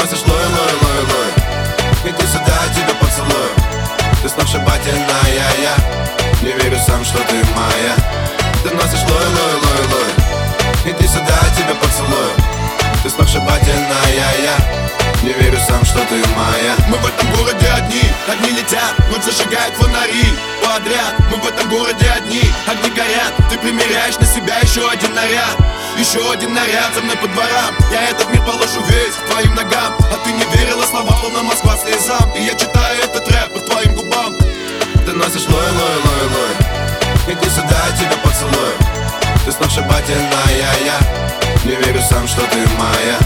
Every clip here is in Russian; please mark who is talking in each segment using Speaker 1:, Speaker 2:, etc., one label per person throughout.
Speaker 1: носишь лой, лой, лой, лой Иди сюда, тебя поцелую. Ты сногсшибательная, я Не верю сам, что ты моя. Ты носишь лой, лой, лой, лой Иди сюда, тебя поцелую. Ты сногсшибательная, я Не верю сам, что ты моя.
Speaker 2: Мы в этом городе одни, огни летят Ночь зажигает фонари. Подряд Мы в этом городе одни, огни горят. Ты примеряешь на себя еще один наряд еще один наряд за мной по дворам. Я этот мир положу весь к твоим ногам
Speaker 1: сногсшибательная, я Не верю сам, что ты моя.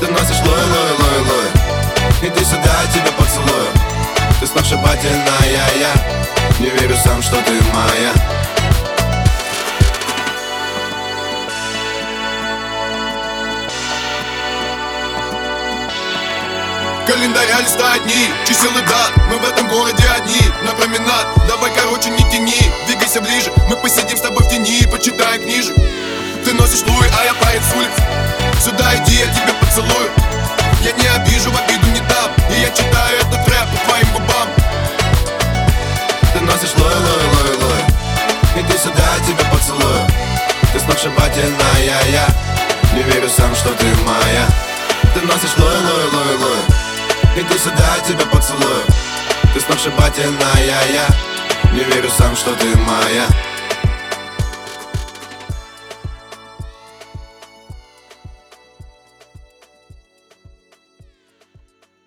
Speaker 1: Ты носишь лой, лой, лой, лой. Иди сюда, я тебя поцелую. Ты сногсшибательная, я Не верю сам, что ты моя.
Speaker 2: Календаря листа одни, чисел и дат Мы в этом городе одни, на променад Давай, короче, не тяни, двигайся ближе Мы посидим с тобой в тени почитаем книжек. Ты носишь луи, а я поэт с улиц. Сюда иди, я тебя поцелую. Я не обижу, в обиду не дам. И я читаю этот рэп по твоим губам.
Speaker 1: Ты носишь лой, лой, лой, лой. Иди сюда, я тебя поцелую. Ты сногсшибательная, я Не верю сам, что ты моя. Ты носишь лой, лой, лой, лой. Иди сюда, я тебя поцелую. Ты сногсшибательная, я. Не верю сам, что ты моя